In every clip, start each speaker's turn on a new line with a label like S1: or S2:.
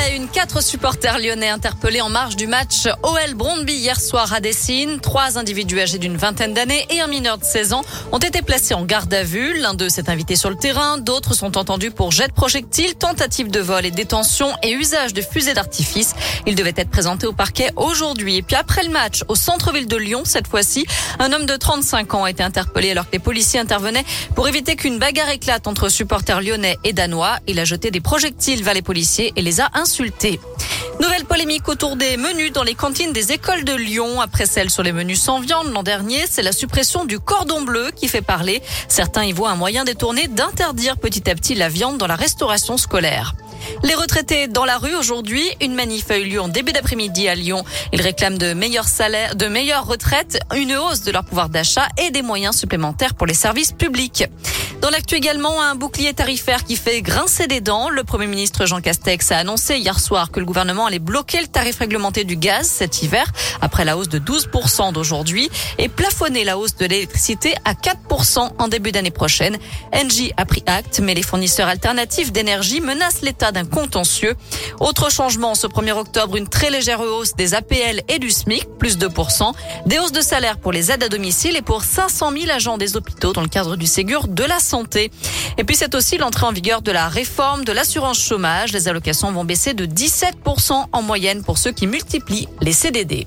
S1: La une, quatre supporters lyonnais interpellés en marge du match OL Brondby hier soir à Dessine. Trois individus âgés d'une vingtaine d'années et un mineur de 16 ans ont été placés en garde à vue. L'un d'eux s'est invité sur le terrain. D'autres sont entendus pour jet de projectiles, tentative de vol et détention et usage de fusées d'artifice. Ils devaient être présentés au parquet aujourd'hui. Et puis après le match, au centre-ville de Lyon, cette fois-ci, un homme de 35 ans a été interpellé alors que les policiers intervenaient pour éviter qu'une bagarre éclate entre supporters lyonnais et danois. Il a jeté des projectiles vers les policiers et les a Nouvelle polémique autour des menus dans les cantines des écoles de Lyon. Après celle sur les menus sans viande l'an dernier, c'est la suppression du cordon bleu qui fait parler. Certains y voient un moyen détourné d'interdire petit à petit la viande dans la restauration scolaire. Les retraités dans la rue aujourd'hui, une manif a eu lieu en début d'après-midi à Lyon. Ils réclament de meilleurs salaires, de meilleures retraites, une hausse de leur pouvoir d'achat et des moyens supplémentaires pour les services publics. Dans l'actu également, un bouclier tarifaire qui fait grincer des dents. Le Premier ministre Jean Castex a annoncé hier soir que le gouvernement allait bloquer le tarif réglementé du gaz cet hiver, après la hausse de 12% d'aujourd'hui, et plafonner la hausse de l'électricité à 4% en début d'année prochaine. Engie a pris acte, mais les fournisseurs alternatifs d'énergie menacent l'État d'un contentieux. Autre changement, ce 1er octobre, une très légère hausse des APL et du SMIC, plus 2%, des hausses de salaire pour les aides à domicile et pour 500 000 agents des hôpitaux dans le cadre du Ségur de la Et puis c'est aussi l'entrée en vigueur de la réforme de l'assurance chômage. Les allocations vont baisser de 17% en moyenne pour ceux qui multiplient les CDD.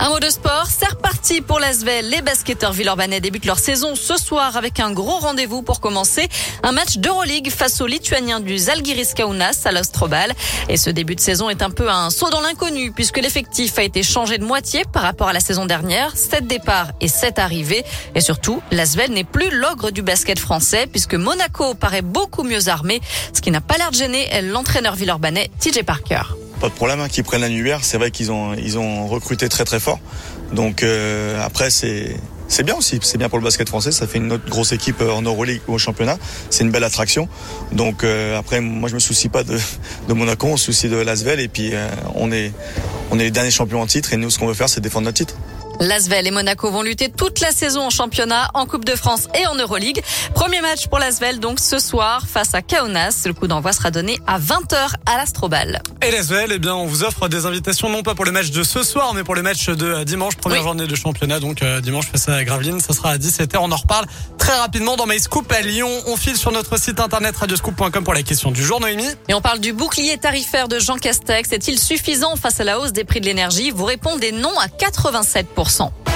S1: Un mot de sport, c'est reparti pour l'Asvel. Les basketteurs villeurbanais débutent leur saison ce soir avec un gros rendez-vous pour commencer. Un match d'Euroleague face aux Lituaniens du Zalgiris Kaunas à l'Ostrobal. Et ce début de saison est un peu un saut dans l'inconnu puisque l'effectif a été changé de moitié par rapport à la saison dernière. Sept départs et sept arrivées. Et surtout, l'Asvel n'est plus l'ogre du basket français puisque Monaco paraît beaucoup mieux armé. Ce qui n'a pas l'air de gêner l'entraîneur villeurbanais TJ Parker
S2: pas de problème hein, qu'ils prennent l'annuaire. C'est vrai qu'ils ont ils ont recruté très très fort. Donc euh, après c'est c'est bien aussi, c'est bien pour le basket français, ça fait une autre grosse équipe euh, en Euroleague ou au championnat, c'est une belle attraction. Donc euh, après, moi je me soucie pas de, de Monaco, on se soucie de Lasvel et puis on est on est les derniers champions en titre et nous ce qu'on veut faire c'est défendre notre titre.
S1: L'Asvel et Monaco vont lutter toute la saison en championnat, en Coupe de France et en Euroleague. Premier match pour l'Asvel donc ce soir face à Kaunas. Le coup d'envoi sera donné à 20h à l'Astrobal.
S3: Et l'Asvel, eh bien, on vous offre des invitations non pas pour le match de ce soir, mais pour le match de dimanche, première journée de championnat. Donc euh, dimanche face à Gravelines, ça sera à 17h. On en reparle très rapidement dans MyScoop à Lyon. On file sur notre site internet radioscoop.com pour la question du jour, Noémie.
S1: Et on parle du bouclier tarifaire de Jean Castex. Est-il suffisant face à la hausse des prix de l'énergie? Vous répondez non à 87%. 100%.